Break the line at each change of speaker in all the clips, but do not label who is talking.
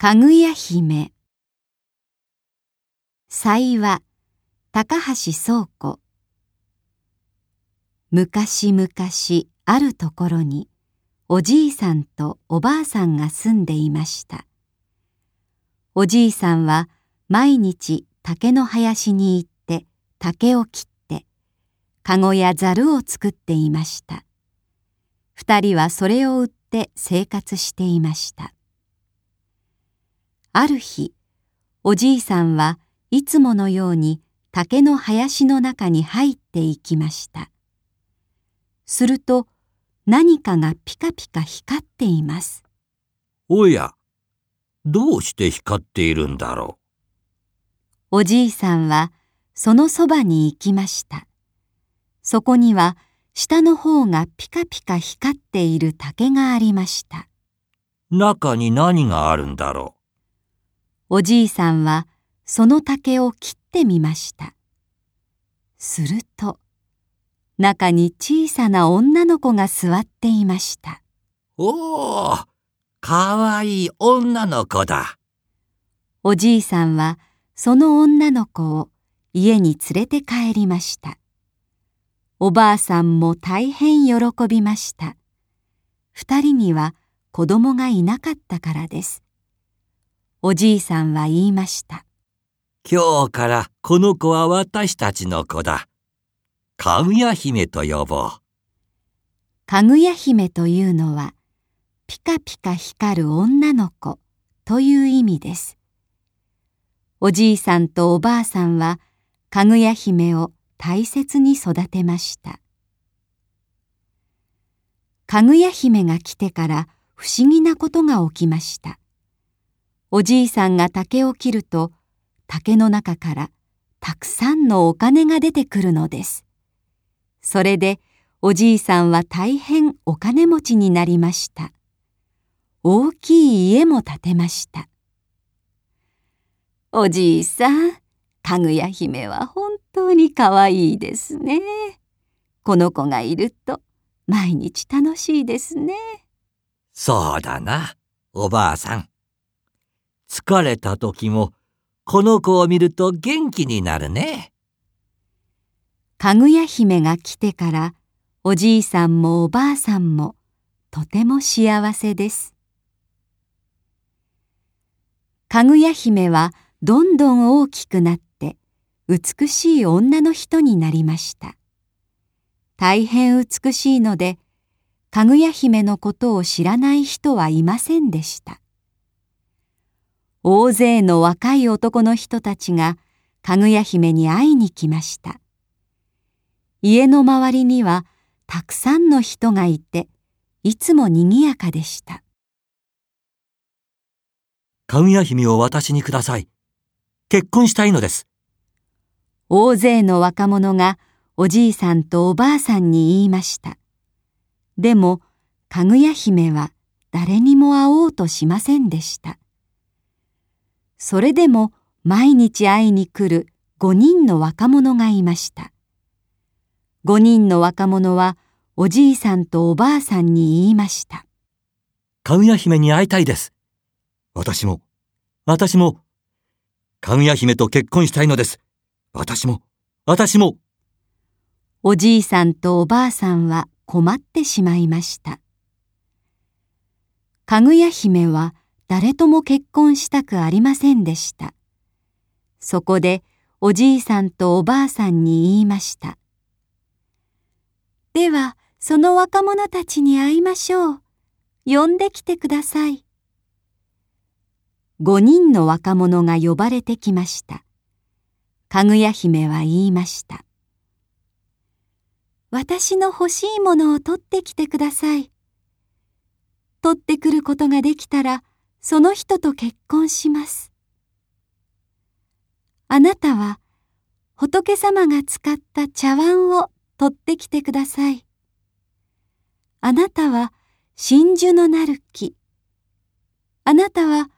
かぐや姫。祭話高橋倉庫。昔々あるところにおじいさんとおばあさんが住んでいました。おじいさんは毎日竹の林に行って竹を切ってかごやざるを作っていました。二人はそれを売って生活していました。ある日、おじいさんはいつものように竹の林の中に入っていきました。すると何かがピカピカ光っています。
おや、どうして光っているんだろ
う？おじいさんはそのそばに行きました。そこには下の方がピカピカ光っている竹がありました。
中に何があるんだろう？
おじいさんはその竹を切ってみました。すると、中に小さな女の子が座っていました。
おお、かわいい女の子だ。
おじいさんはその女の子を家に連れて帰りました。おばあさんも大変喜びました。二人には子供がいなかったからです。おじいさんは言いました。
今日からこの子は私たちの子だ。かぐや姫と呼ぼう。
かぐや姫というのは、ピカピカ光る女の子という意味です。おじいさんとおばあさんは、かぐや姫を大切に育てました。かぐや姫が来てから不思議なことが起きました。おじいさんが竹を切ると竹の中からたくさんのお金が出てくるのです。それでおじいさんは大変お金持ちになりました。大きい家も建てました。おじいさん、かぐや姫は本当にかわいいですね。この子がいると毎日楽しいですね。
そうだな、おばあさん。疲れた時もこの子を見ると元気になるね。
かぐや姫が来てからおじいさんもおばあさんもとても幸せです。かぐや姫はどんどん大きくなって美しい女の人になりました。大変美しいのでかぐや姫のことを知らない人はいませんでした。大勢の若い男の人たちがかぐや姫に会いに来ました。家の周りにはたくさんの人がいて、いつも賑やかでした。
かぐや姫を私にください。結婚したいのです。
大勢の若者がおじいさんとおばあさんに言いました。でも、かぐや姫は誰にも会おうとしませんでした。それでも毎日会いに来る5人の若者がいました。5人の若者はおじいさんとおばあさんに言いました。
かぐや姫に会いたいです。私も、私も、かぐや姫と結婚したいのです。私も、私も。
おじいさんとおばあさんは困ってしまいました。かぐや姫は誰とも結婚したくありませんでした。そこでおじいさんとおばあさんに言いました。では、その若者たちに会いましょう。呼んできてください。五人の若者が呼ばれてきました。かぐや姫は言いました。私の欲しいものを取ってきてください。取ってくることができたら、その人と結婚します。あなたは仏様が使った茶碗を取ってきてください。あなたは真珠のなる木。あなたは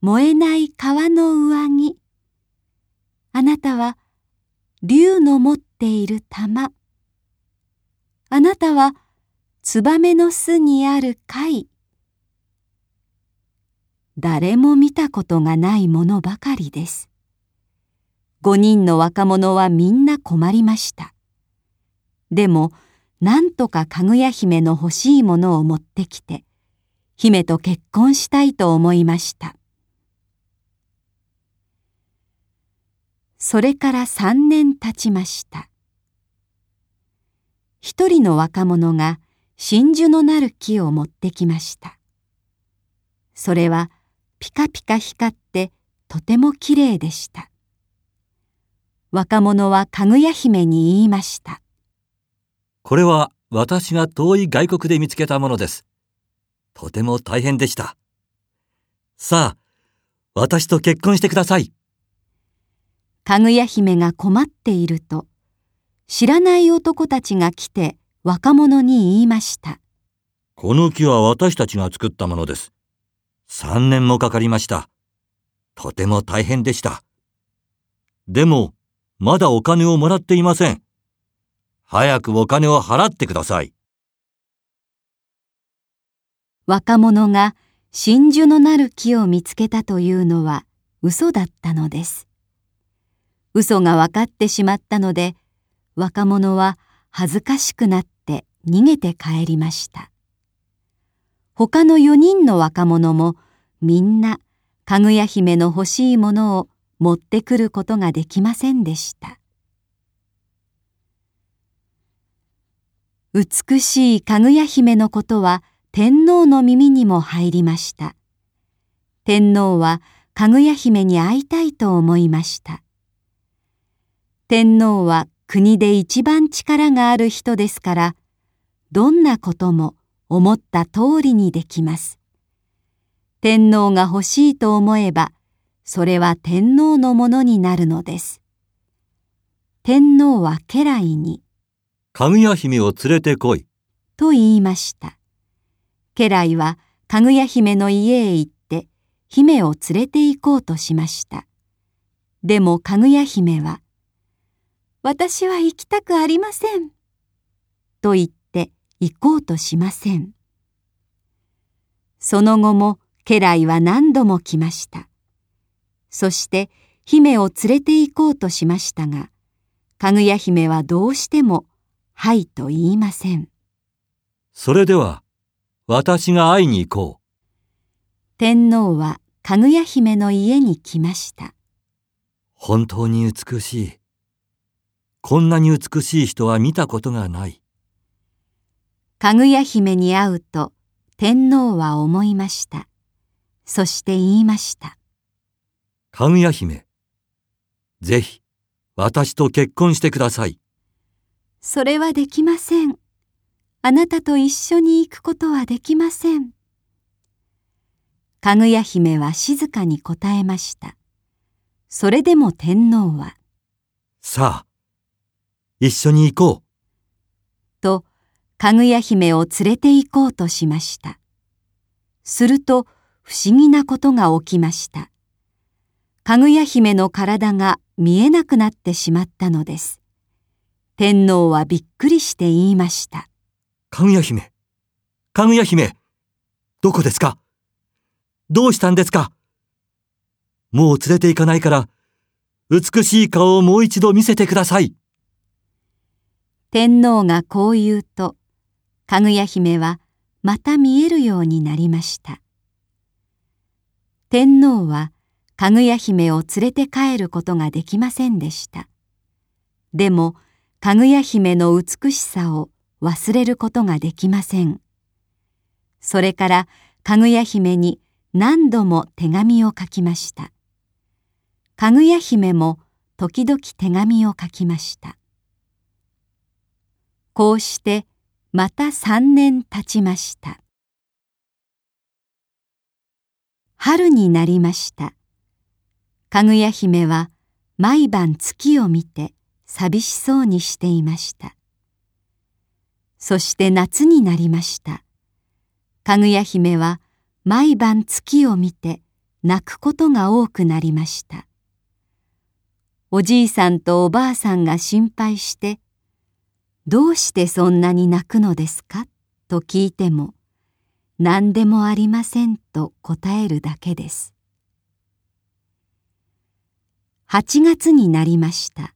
燃えない川の上着。あなたは竜の持っている玉。あなたはツバメの巣にある貝。誰も見たことがないものばかりです。五人の若者はみんな困りました。でも、なんとかかぐや姫の欲しいものを持ってきて、姫と結婚したいと思いました。それから三年経ちました。一人の若者が真珠のなる木を持ってきました。それはピカピカ光ってとてもきれいでした。若者はかぐや姫に言いました。
これは私が遠い外国で見つけたものです。とても大変でした。さあ、私と結婚してください。
かぐや姫が困っていると、知らない男たちが来て若者に言いました。
この木は私たちが作ったものです。三年もかかりました。とても大変でした。でも、まだお金をもらっていません。早くお金を払ってください。
若者が真珠のなる木を見つけたというのは嘘だったのです。嘘が分かってしまったので、若者は恥ずかしくなって逃げて帰りました。他の4人の若者もみんなかぐや姫の欲しいものを持ってくることができませんでした。美しいかぐや姫のことは天皇の耳にも入りました。天皇はかぐや姫に会いたいと思いました。天皇は国で一番力がある人ですから、どんなことも思った通りにできます。天皇が欲しいと思えば、それは天皇のものになるのです。天皇は家来に、
かぐや姫を連れてこい。
と言いました。家来はかぐや姫の家へ行って姫を連れて行こうとしました。でもかぐや姫は、私は行きたくありません。と言って行こうとしません。その後も家来は何度も来ました。そして姫を連れて行こうとしましたが、かぐや姫はどうしてもはいと言いません。
それでは、私が会いに行こう。
天皇はかぐや姫の家に来ました。
本当に美しい。こんなに美しい人は見たことがない。
かぐや姫に会うと天皇は思いました。そして言いました。
かぐや姫、ぜひ私と結婚してください。
それはできません。あなたと一緒に行くことはできません。かぐや姫は静かに答えました。それでも天皇は、
さあ、一緒に行こう。
と、かぐや姫を連れて行こうとしました。すると、不思議なことが起きました。かぐや姫の体が見えなくなってしまったのです。天皇はびっくりして言いました。
かぐや姫、かぐや姫、どこですか？どうしたんですか？もう連れて行かないから、美しい顔をもう一度見せてください。
天皇がこう言うと、かぐや姫はまた見えるようになりました。天皇はかぐや姫を連れて帰ることができませんでした。でも、かぐや姫の美しさを忘れることができません。それからかぐや姫に何度も手紙を書きました。かぐや姫も時々手紙を書きました。こうしてまた三年経ちました。春になりました。かぐや姫は毎晩月を見て寂しそうにしていました。そして夏になりました。かぐや姫は毎晩月を見て泣くことが多くなりました。おじいさんとおばあさんが心配して、どうしてそんなに泣くのですか？と聞いても、何でもありませんと答えるだけです。8月になりました。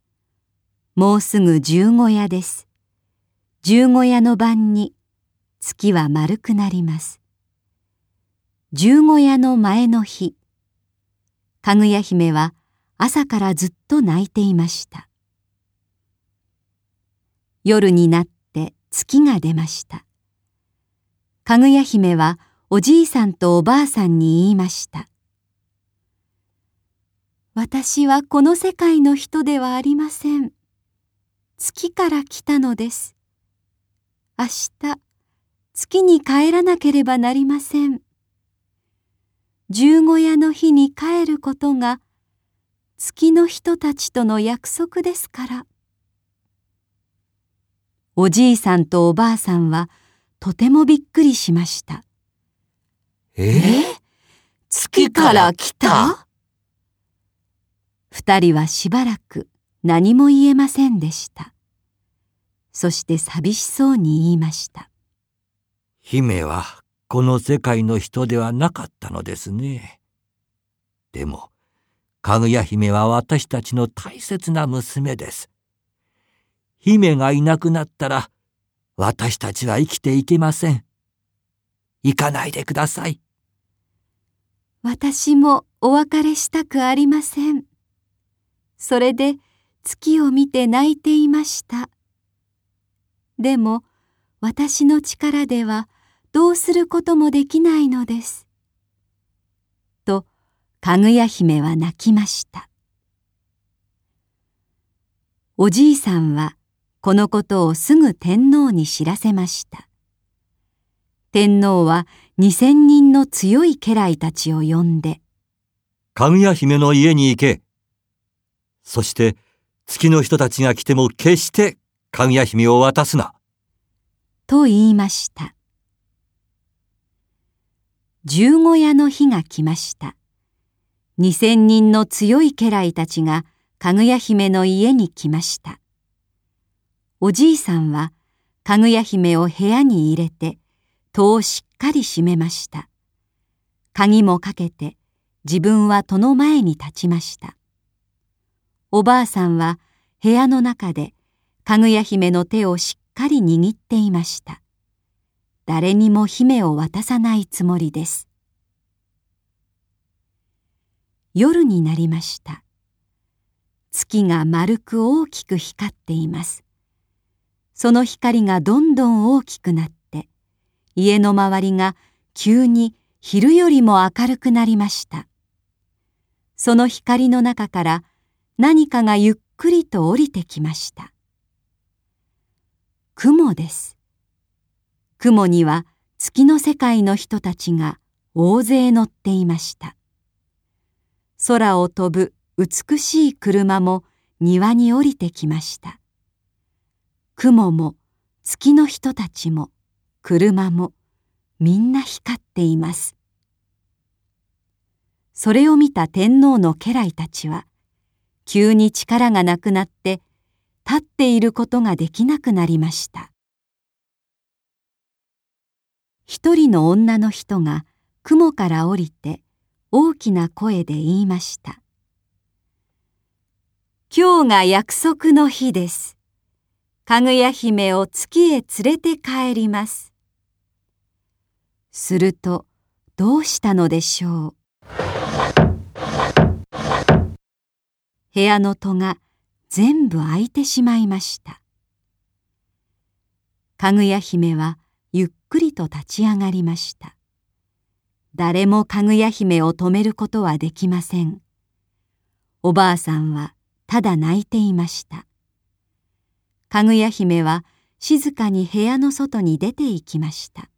もうすぐ十五夜です。十五夜の晩に月は丸くなります。十五夜の前の日、かぐや姫は朝からずっと泣いていました。夜になって月が出ました。かぐや姫はおじいさんとおばあさんに言いました。私はこの世界の人ではありません。月から来たのです。明日、月に帰らなければなりません。十五夜の日に帰ることが月の人たちとの約束ですから。おじいさんとおばあさんはとてもびっくりしました。
え？月から来た？
二人はしばらく何も言えませんでした。そして寂しそうに言いました。
姫はこの世界の人ではなかったのですね。でも、かぐや姫は私たちの大切な娘です。姫がいなくなったら、私たちは生きていけません。行かないでください。
私もお別れしたくありません。それで月を見て泣いていました。でも私の力ではどうすることもできないのです。とかぐや姫は泣きました。おじいさんはこのことをすぐ天皇に知らせました。天皇は二千人の強い家来たちを呼んで、
かぐや姫の家に行け。そして月の人たちが来ても決してかぐや姫を渡すな。
と言いました。十五夜の日が来ました。二千人の強い家来たちがかぐや姫の家に来ました。おじいさんはかぐや姫を部屋に入れて戸をしっかり閉めました。鍵もかけて自分は戸の前に立ちました。おばあさんは部屋の中でかぐや姫の手をしっかり握っていました。誰にも姫を渡さないつもりです。夜になりました。月が丸く大きく光っています。その光がどんどん大きくなって、家の周りが急に昼よりも明るくなりました。その光の中から何かがゆっくりと降りてきました。雲です。雲には月の世界の人たちが大勢乗っていました。空を飛ぶ美しい車も庭に降りてきました。雲も月の人たちも車もみんな光っています。それを見た天皇の家来たちは急に力がなくなって立っていることができなくなりました。一人の女の人が雲から降りて大きな声で言いました。今日が約束の日です。かぐや姫を月へ連れて帰ります。するとどうしたのでしょう？部屋の戸が全部開いてしまいました。かぐや姫はゆっくりと立ち上がりました。誰もかぐや姫を止めることはできません。おばあさんはただ泣いていました。かぐや姫は静かに部屋の外に出て行きました。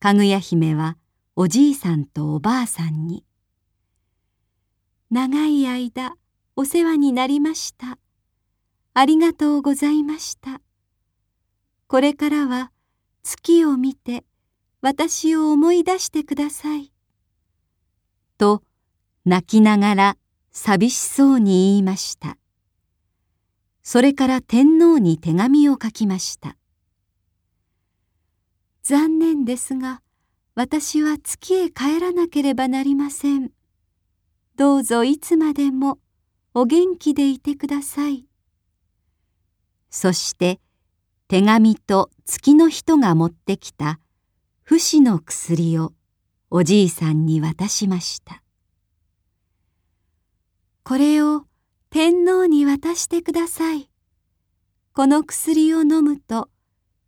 かぐや姫はおじいさんとおばあさんに「長い間お世話になりました。ありがとうございました。これからは月を見て私を思い出してください。と泣きながら寂しそうに言いました。それから天皇に手紙を書きました。残念ですが、私は月へ帰らなければなりません。どうぞいつまでもお元気でいてください。そして手紙と月の人が持ってきた不死の薬をおじいさんに渡しました。これを天皇に渡してください。この薬を飲むと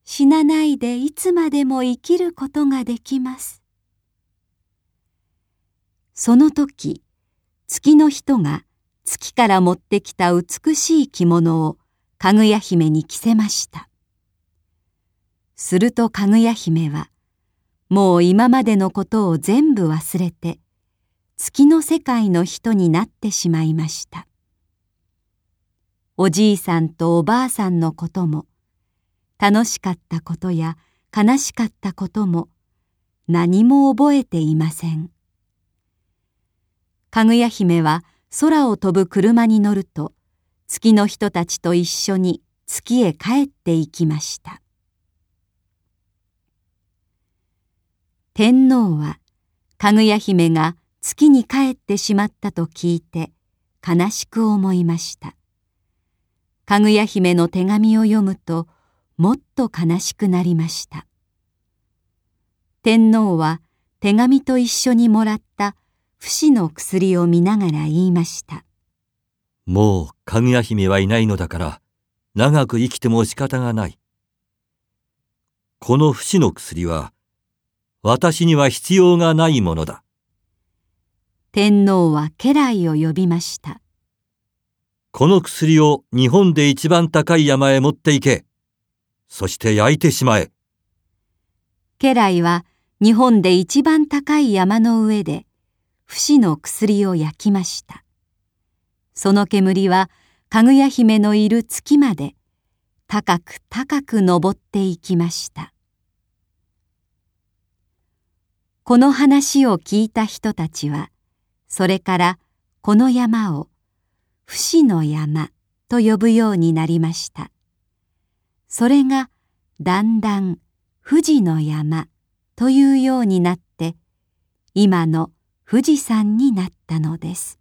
死なないでいつまでも生きることができます。その時、月の人が月から持ってきた美しい着物をかぐや姫に着せました。するとかぐや姫は、もう今までのことを全部忘れて、月の世界の人になってしまいました。おじいさんとおばあさんのことも、楽しかったことや悲しかったことも何も覚えていません。かぐや姫は空を飛ぶ車に乗ると月の人たちと一緒に月へ帰っていきました。天皇はかぐや姫が月に帰ってしまったと聞いて悲しく思いました。かぐや姫の手紙を読むともっと悲しくなりました。天皇は手紙と一緒にもらった不死の薬を見ながら言いました。
もうかぐや姫はいないのだから長く生きても仕方がない。この不死の薬は私には必要がないものだ。
天皇は家来を呼びました。
この薬を日本で一番高い山へ持って行け。そして焼いてしまえ。
家来は日本で一番高い山の上で不死の薬を焼きました。その煙はかぐや姫のいる月まで高く高く登っていきました。この話を聞いた人たちは、それからこの山を不死の山と呼ぶようになりました。それがだんだん富士の山というようになって今の富士山になったのです。